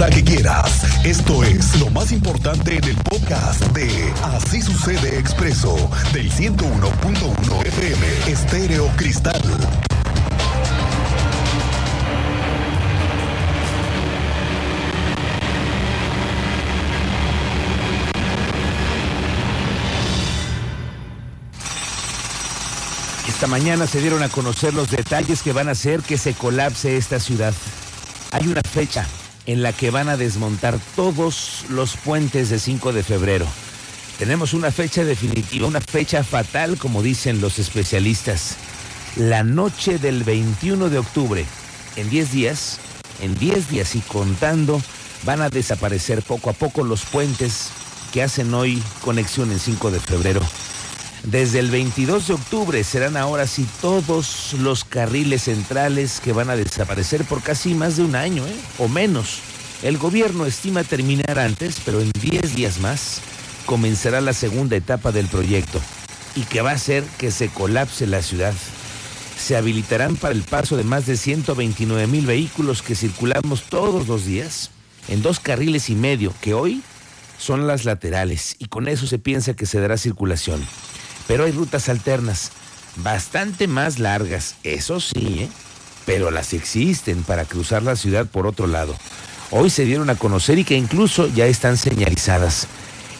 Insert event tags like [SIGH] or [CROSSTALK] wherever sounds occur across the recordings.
hora que quieras. Esto es lo más importante en el podcast de Así sucede expreso del 101.1 FM Estéreo Cristal. Esta mañana se dieron a conocer los detalles que van a hacer que se colapse esta ciudad. Hay una fecha en la que van a desmontar todos los puentes de 5 de febrero. Tenemos una fecha definitiva, una fecha fatal, como dicen los especialistas. La noche del 21 de octubre. En 10 días, en 10 días y contando, van a desaparecer poco a poco los puentes que hacen hoy conexión en 5 de febrero. Desde el 22 de octubre serán ahora sí todos los carriles centrales que van a desaparecer por casi más de un año, ¿eh? o menos. El gobierno estima terminar antes, pero en 10 días más comenzará la segunda etapa del proyecto y que va a hacer que se colapse la ciudad. Se habilitarán para el paso de más de 129 mil vehículos que circulamos todos los días en dos carriles y medio que hoy son las laterales y con eso se piensa que se dará circulación. Pero hay rutas alternas, bastante más largas, eso sí, ¿eh? pero las existen para cruzar la ciudad por otro lado. Hoy se dieron a conocer y que incluso ya están señalizadas.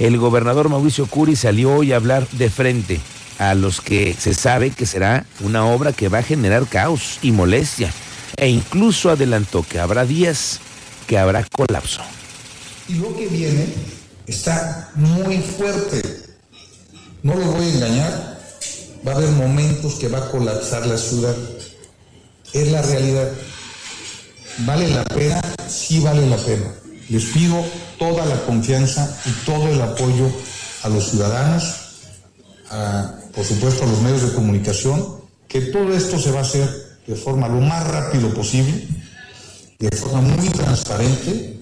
El gobernador Mauricio Curi salió hoy a hablar de frente a los que se sabe que será una obra que va a generar caos y molestia. E incluso adelantó que habrá días que habrá colapso. Y lo que viene está muy fuerte. No lo voy a engañar, va a haber momentos que va a colapsar la ciudad. Es la realidad. ¿Vale la pena? Sí vale la pena. Les pido toda la confianza y todo el apoyo a los ciudadanos, a, por supuesto a los medios de comunicación, que todo esto se va a hacer de forma lo más rápido posible, de forma muy transparente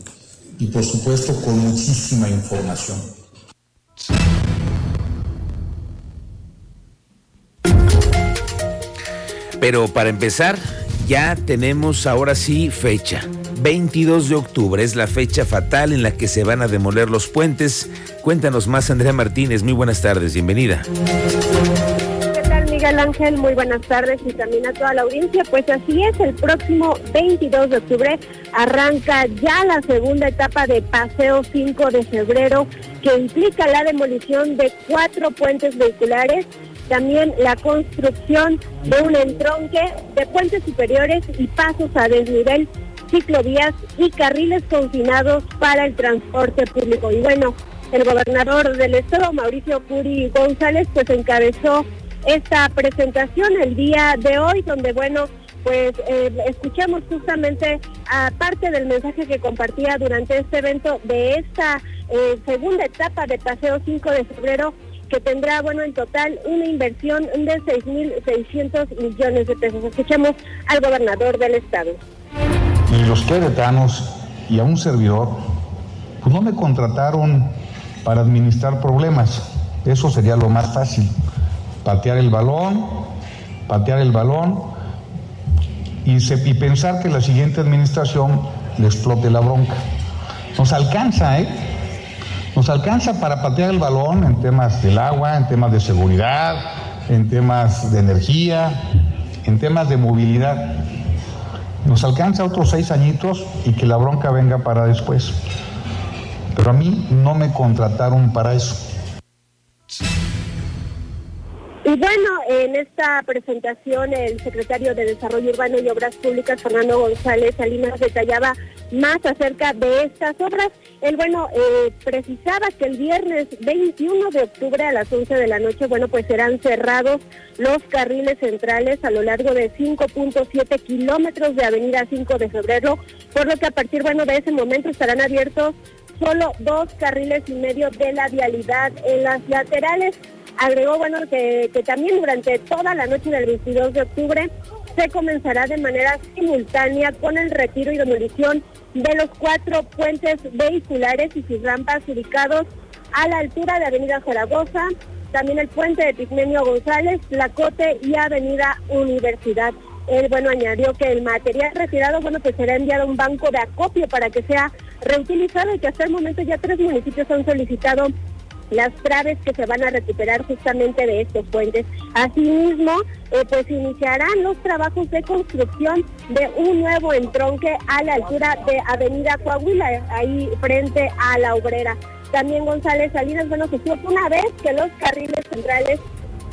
y por supuesto con muchísima información. Pero para empezar, ya tenemos ahora sí fecha. 22 de octubre es la fecha fatal en la que se van a demoler los puentes. Cuéntanos más, Andrea Martínez. Muy buenas tardes, bienvenida. ¿Qué tal, Miguel Ángel? Muy buenas tardes y también a toda la audiencia. Pues así es, el próximo 22 de octubre arranca ya la segunda etapa de Paseo 5 de febrero, que implica la demolición de cuatro puentes vehiculares también la construcción de un entronque de puentes superiores y pasos a desnivel, ciclovías y carriles confinados para el transporte público. Y bueno, el gobernador del estado, Mauricio Curi González, pues encabezó esta presentación el día de hoy, donde bueno, pues eh, escuchamos justamente aparte del mensaje que compartía durante este evento de esta eh, segunda etapa de Paseo 5 de febrero que tendrá, bueno, en total una inversión de 6.600 millones de pesos. Escuchemos al gobernador del estado. Y los queretanos y a un servidor, pues no me contrataron para administrar problemas. Eso sería lo más fácil. Patear el balón, patear el balón y, se, y pensar que la siguiente administración le explote la bronca. Nos alcanza, ¿eh? Nos alcanza para patear el balón en temas del agua, en temas de seguridad, en temas de energía, en temas de movilidad. Nos alcanza otros seis añitos y que la bronca venga para después. Pero a mí no me contrataron para eso. Y bueno, en esta presentación el secretario de Desarrollo Urbano y Obras Públicas, Fernando González Salinas, detallaba más acerca de estas obras. Él, bueno, eh, precisaba que el viernes 21 de octubre a las 11 de la noche, bueno, pues serán cerrados los carriles centrales a lo largo de 5.7 kilómetros de Avenida 5 de Febrero, por lo que a partir, bueno, de ese momento estarán abiertos solo dos carriles y medio de la vialidad en las laterales. Agregó, bueno, que, que también durante toda la noche del 22 de octubre se comenzará de manera simultánea con el retiro y demolición de los cuatro puentes vehiculares y sus rampas ubicados a la altura de Avenida Zaragoza, también el puente de Pigmenio González, Lacote y Avenida Universidad. Él, bueno, añadió que el material retirado, bueno, pues será enviado a un banco de acopio para que sea reutilizado y que hasta el momento ya tres municipios han solicitado las traves que se van a recuperar justamente de estos puentes. Asimismo, eh, pues iniciarán los trabajos de construcción de un nuevo entronque a la altura de Avenida Coahuila, ahí frente a la obrera. También González Salinas, bueno, se una vez que los carriles centrales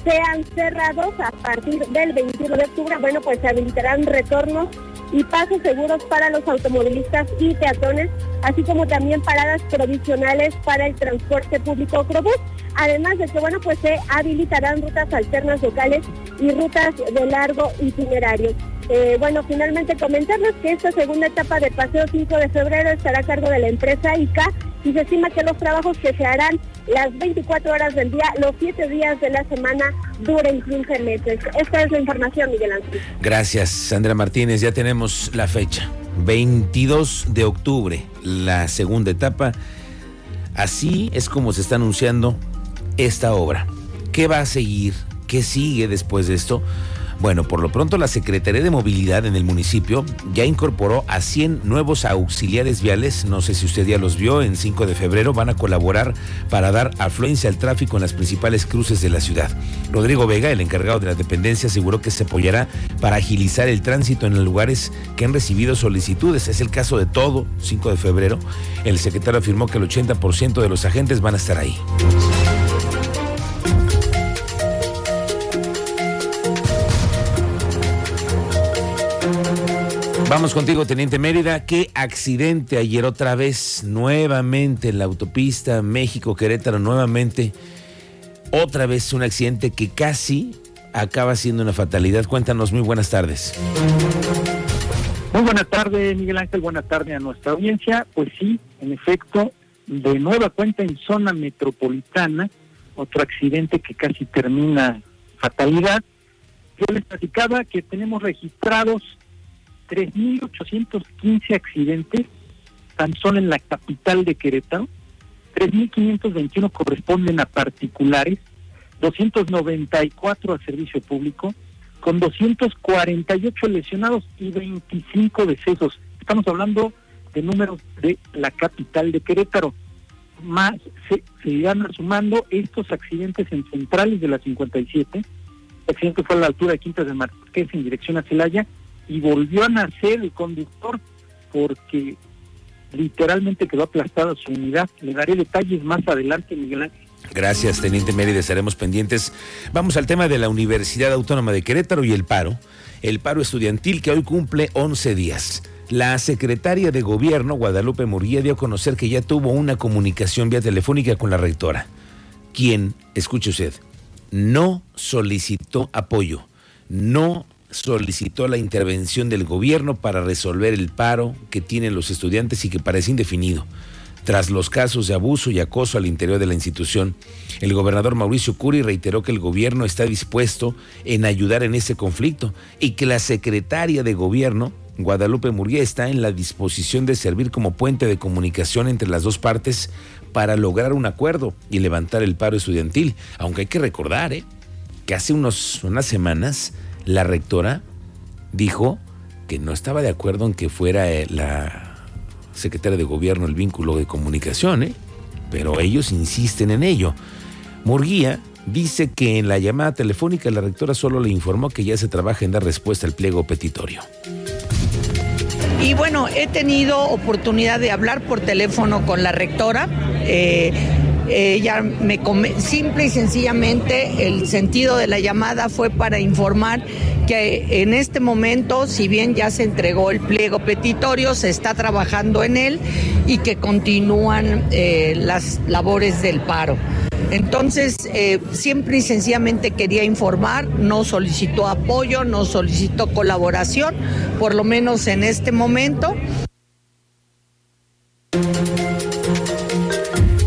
sean cerrados a partir del 21 de octubre, bueno, pues se habilitarán retornos y pasos seguros para los automovilistas y peatones, así como también paradas provisionales para el transporte público Crobús. Además de que, bueno, pues se habilitarán rutas alternas locales y rutas de largo itinerario. Eh, bueno, finalmente comentarles que esta segunda etapa del Paseo 5 de febrero estará a cargo de la empresa ICA y se estima que los trabajos que se harán las 24 horas del día, los 7 días de la semana, duren 15 meses. Esta es la información, Miguel Ángel. Gracias, Sandra Martínez. Ya tenemos la fecha. 22 de octubre, la segunda etapa. Así es como se está anunciando esta obra. ¿Qué va a seguir? ¿Qué sigue después de esto? Bueno, por lo pronto la Secretaría de Movilidad en el municipio ya incorporó a 100 nuevos auxiliares viales, no sé si usted ya los vio, en 5 de febrero van a colaborar para dar afluencia al tráfico en las principales cruces de la ciudad. Rodrigo Vega, el encargado de la dependencia, aseguró que se apoyará para agilizar el tránsito en los lugares que han recibido solicitudes. Es el caso de todo, 5 de febrero. El secretario afirmó que el 80% de los agentes van a estar ahí. Vamos contigo, Teniente Mérida. Qué accidente ayer otra vez, nuevamente en la autopista México-Querétaro, nuevamente. Otra vez un accidente que casi acaba siendo una fatalidad. Cuéntanos, muy buenas tardes. Muy buenas tardes, Miguel Ángel. Buenas tardes a nuestra audiencia. Pues sí, en efecto, de nueva cuenta en zona metropolitana, otro accidente que casi termina fatalidad. Yo les platicaba que tenemos registrados 3.815 accidentes tan solo en la capital de Querétaro, 3.521 corresponden a particulares, 294 a servicio público, con 248 lesionados y 25 decesos. Estamos hablando de números de la capital de Querétaro. Más se, se irán sumando estos accidentes en centrales de la 57. El accidente fue a la altura de Quintas de Marqués en dirección a Celaya y volvió a nacer el conductor porque literalmente quedó aplastada su unidad. Le daré detalles más adelante, Miguel Ángel. Gracias, Teniente Mérida, estaremos pendientes. Vamos al tema de la Universidad Autónoma de Querétaro y el paro. El paro estudiantil que hoy cumple 11 días. La secretaria de Gobierno, Guadalupe Murguía, dio a conocer que ya tuvo una comunicación vía telefónica con la rectora, quien, escuche usted, no solicitó apoyo, no solicitó la intervención del gobierno para resolver el paro que tienen los estudiantes y que parece indefinido. Tras los casos de abuso y acoso al interior de la institución, el gobernador Mauricio Curi reiteró que el gobierno está dispuesto en ayudar en ese conflicto y que la secretaria de gobierno, Guadalupe Murguía, está en la disposición de servir como puente de comunicación entre las dos partes para lograr un acuerdo y levantar el paro estudiantil. Aunque hay que recordar ¿eh? que hace unos, unas semanas la rectora dijo que no estaba de acuerdo en que fuera eh, la secretaria de gobierno el vínculo de comunicación, ¿eh? pero ellos insisten en ello. Murguía dice que en la llamada telefónica la rectora solo le informó que ya se trabaja en dar respuesta al pliego petitorio. Y bueno, he tenido oportunidad de hablar por teléfono con la rectora. Eh, ella me simple y sencillamente el sentido de la llamada fue para informar que en este momento, si bien ya se entregó el pliego petitorio, se está trabajando en él y que continúan eh, las labores del paro. Entonces, eh, siempre y sencillamente quería informar, no solicitó apoyo, no solicitó colaboración, por lo menos en este momento.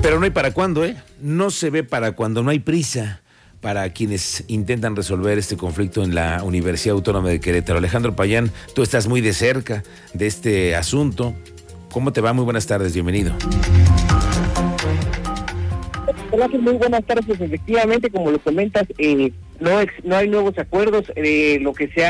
Pero no hay para cuándo, ¿eh? No se ve para cuando, no hay prisa para quienes intentan resolver este conflicto en la Universidad Autónoma de Querétaro. Alejandro Payán, tú estás muy de cerca de este asunto. ¿Cómo te va? Muy buenas tardes, bienvenido. Hola, muy buenas tardes. Efectivamente, como lo comentas, eh, no, hay nuevos acuerdos. Eh, lo que se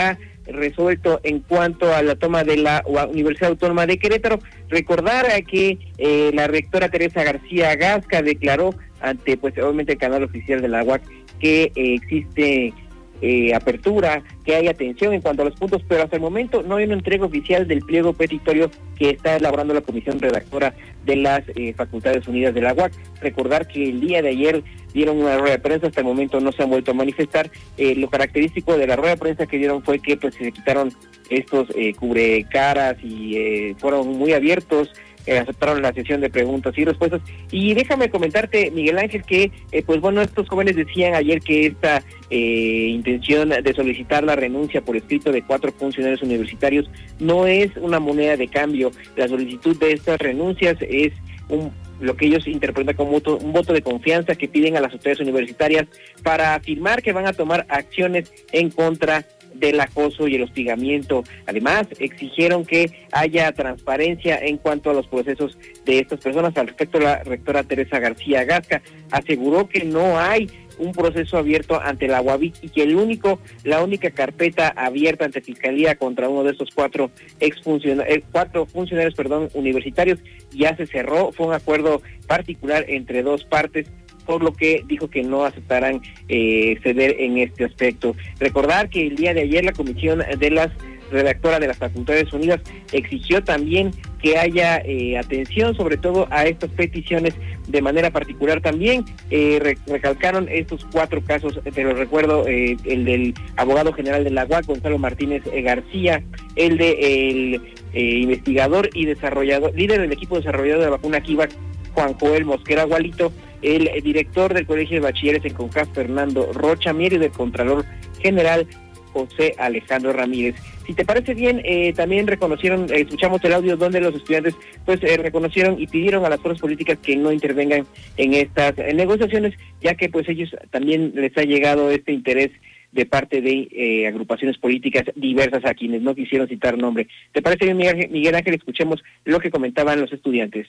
resuelto en cuanto a la toma de la Universidad Autónoma de Querétaro. Recordar que eh, la rectora Teresa García Gasca declaró ante, pues obviamente, el canal oficial de la UAC que eh, existe eh, apertura, que hay atención en cuanto a los puntos, pero hasta el momento no hay una entrega oficial del pliego petitorio que está elaborando la comisión redactora de las eh, Facultades Unidas de la UAC. Recordar que el día de ayer dieron una rueda de prensa, hasta el momento no se han vuelto a manifestar. Eh, lo característico de la rueda de prensa que dieron fue que pues se quitaron estos eh, cubrecaras y fueron muy abiertos eh, aceptaron la sesión de preguntas y respuestas. Y déjame comentarte, Miguel Ángel, que eh, pues bueno, estos jóvenes decían ayer que esta eh, intención de solicitar la renuncia por escrito de cuatro funcionarios universitarios no es una moneda de cambio. La solicitud de estas renuncias es un lo que ellos interpretan como un voto de confianza que piden a las autoridades universitarias para afirmar que van a tomar acciones en contra del acoso y el hostigamiento. Además, exigieron que haya transparencia en cuanto a los procesos de estas personas. Al respecto, la rectora Teresa García Gasca aseguró que no hay un proceso abierto ante la UABIC y que el único, la única carpeta abierta ante fiscalía contra uno de estos cuatro exfuncionarios, eh, cuatro funcionarios, perdón, universitarios ya se cerró. Fue un acuerdo particular entre dos partes por lo que dijo que no aceptarán eh, ceder en este aspecto. Recordar que el día de ayer la Comisión de las redactora de las Facultades Unidas exigió también que haya eh, atención sobre todo a estas peticiones de manera particular también eh, recalcaron estos cuatro casos pero recuerdo el del abogado general de la UAC Gonzalo Martínez García el de el investigador y desarrollador líder del equipo desarrollador de la vacuna Kivac Juan Joel Mosquera Gualito el director del Colegio de Bachilleres en CONCAF, Fernando Rocha Mier, y del Contralor General José Alejandro Ramírez. Si te parece bien, eh, también reconocieron, eh, escuchamos el audio donde los estudiantes pues eh, reconocieron y pidieron a las fuerzas políticas que no intervengan en estas negociaciones, ya que pues ellos también les ha llegado este interés de parte de agrupaciones políticas diversas a quienes no quisieron citar nombre. ¿Te parece bien, Miguel Ángel? Escuchemos lo que comentaban los estudiantes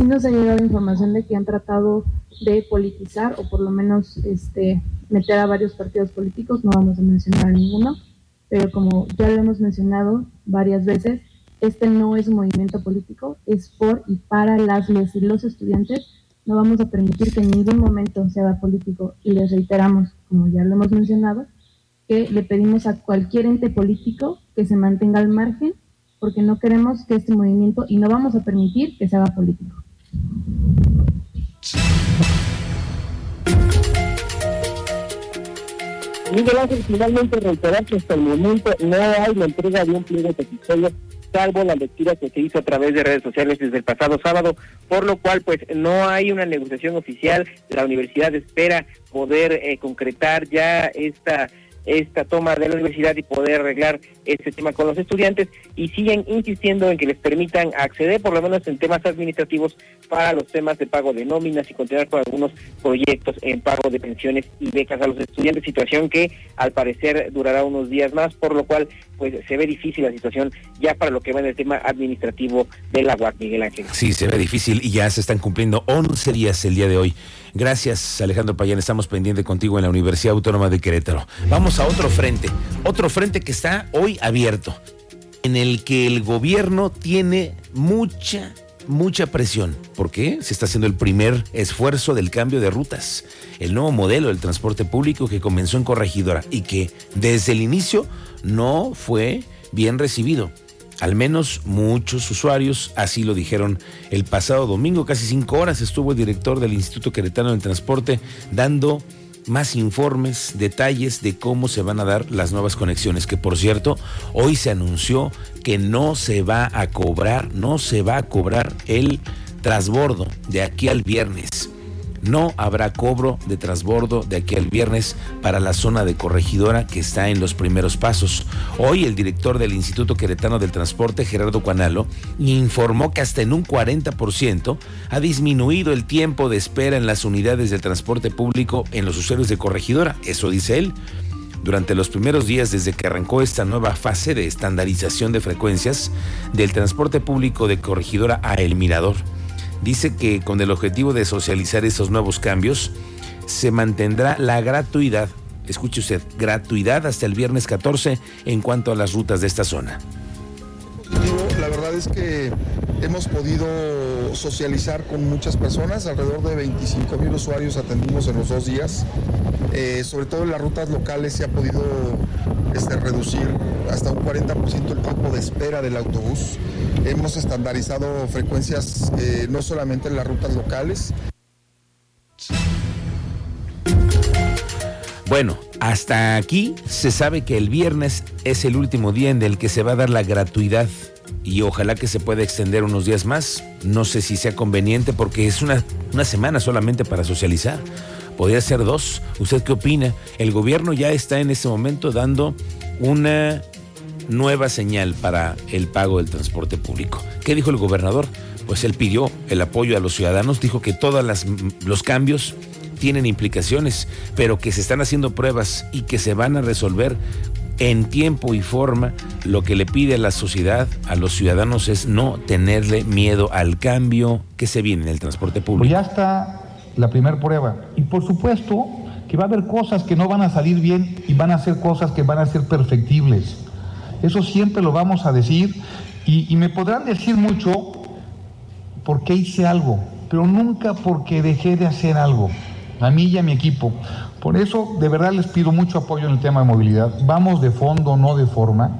sí nos ha llegado información de que han tratado de politizar o por lo menos este, meter a varios partidos políticos, no vamos a mencionar a ninguno, pero como ya lo hemos mencionado varias veces, este no es un movimiento político, es por y para las y los estudiantes. No vamos a permitir que en ningún momento se haga político y les reiteramos, como ya lo hemos mencionado, que le pedimos a cualquier ente político que se mantenga al margen porque no queremos que este movimiento y no vamos a permitir que se haga político. Miguel Ángel, finalmente reiterar que hasta el momento no hay la entrega de un pliego petitorio salvo la lectura que se hizo a través de redes sociales desde el pasado sábado, por lo cual pues no hay una negociación oficial. La universidad espera poder eh, concretar ya esta esta toma de la universidad y poder arreglar este tema con los estudiantes y siguen insistiendo en que les permitan acceder por lo menos en temas administrativos para los temas de pago de nóminas y continuar con algunos proyectos en pago de pensiones y becas a los estudiantes, situación que al parecer durará unos días más, por lo cual pues se ve difícil la situación ya para lo que va en el tema administrativo de la UAC, Miguel Ángel. Sí, se ve difícil y ya se están cumpliendo 11 días el día de hoy. Gracias, Alejandro Payán. Estamos pendientes contigo en la Universidad Autónoma de Querétaro. Vamos a otro frente, otro frente que está hoy abierto, en el que el gobierno tiene mucha, mucha presión. ¿Por qué? Se está haciendo el primer esfuerzo del cambio de rutas, el nuevo modelo del transporte público que comenzó en Corregidora y que desde el inicio no fue bien recibido. Al menos muchos usuarios así lo dijeron el pasado domingo. Casi cinco horas estuvo el director del Instituto Queretano del Transporte dando más informes, detalles de cómo se van a dar las nuevas conexiones, que por cierto, hoy se anunció que no se va a cobrar, no se va a cobrar el transbordo de aquí al viernes. No habrá cobro de transbordo de aquí al viernes para la zona de corregidora que está en los primeros pasos. Hoy el director del Instituto Queretano del Transporte, Gerardo Cuanalo, informó que hasta en un 40% ha disminuido el tiempo de espera en las unidades de transporte público en los usuarios de corregidora. Eso dice él. Durante los primeros días desde que arrancó esta nueva fase de estandarización de frecuencias del transporte público de corregidora a El Mirador, dice que con el objetivo de socializar esos nuevos cambios, se mantendrá la gratuidad escuche usted, gratuidad hasta el viernes 14 en cuanto a las rutas de esta zona. La verdad es que hemos podido socializar con muchas personas, alrededor de 25 mil usuarios atendimos en los dos días. Eh, sobre todo en las rutas locales se ha podido este, reducir hasta un 40% el tiempo de espera del autobús. Hemos estandarizado frecuencias eh, no solamente en las rutas locales. Bueno, hasta aquí se sabe que el viernes es el último día en el que se va a dar la gratuidad y ojalá que se pueda extender unos días más. No sé si sea conveniente porque es una, una semana solamente para socializar. Podría ser dos. ¿Usted qué opina? El gobierno ya está en este momento dando una nueva señal para el pago del transporte público. ¿Qué dijo el gobernador? Pues él pidió el apoyo a los ciudadanos, dijo que todos los cambios tienen implicaciones, pero que se están haciendo pruebas y que se van a resolver en tiempo y forma. Lo que le pide a la sociedad, a los ciudadanos, es no tenerle miedo al cambio que se viene en el transporte público. Pues ya está la primera prueba. Y por supuesto que va a haber cosas que no van a salir bien y van a ser cosas que van a ser perfectibles. Eso siempre lo vamos a decir y, me podrán decir mucho porque hice algo, pero nunca porque dejé de hacer algo a mí y a mi equipo. Por eso, de verdad, les pido mucho apoyo en el tema de movilidad. Vamos de fondo, no de forma.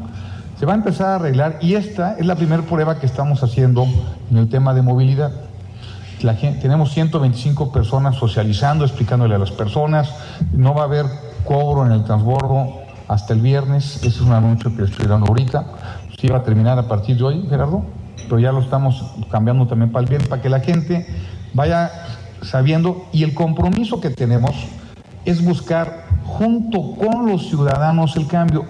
Se va a empezar a arreglar y esta es la primera prueba que estamos haciendo en el tema de movilidad. La gente, tenemos 125 personas socializando, explicándole a las personas. No va a haber cobro en el transbordo hasta el viernes. Ese es un anuncio que estoy dando ahorita. Sí va a terminar a partir de hoy, Gerardo, pero ya lo estamos cambiando también para el viernes, para que la gente vaya sabiendo y el compromiso que tenemos es buscar junto con los ciudadanos el cambio.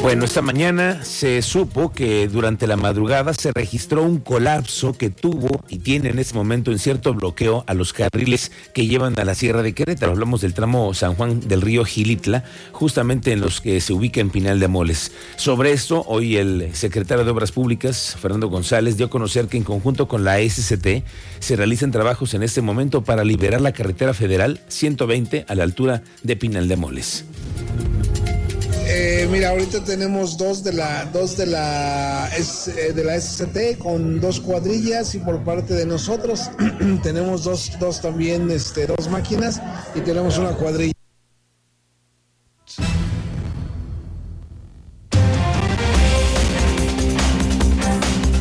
Bueno, esta mañana se supo que durante la madrugada se registró un colapso que tuvo y tiene en este momento en cierto bloqueo a los carriles que llevan a la Sierra de Querétaro. Hablamos del tramo San Juan del Río Gilitla, justamente en los que se ubica en Pinal de Moles. Sobre esto, hoy el secretario de Obras Públicas, Fernando González, dio a conocer que en conjunto con la SCT se realizan trabajos en este momento para liberar la carretera federal 120 a la altura de Pinal de Moles. Eh, mira, ahorita tenemos dos de la dos de la eh, de la SCT con dos cuadrillas y por parte de nosotros [CLEARS THROAT] tenemos dos, dos también este dos máquinas y tenemos una cuadrilla.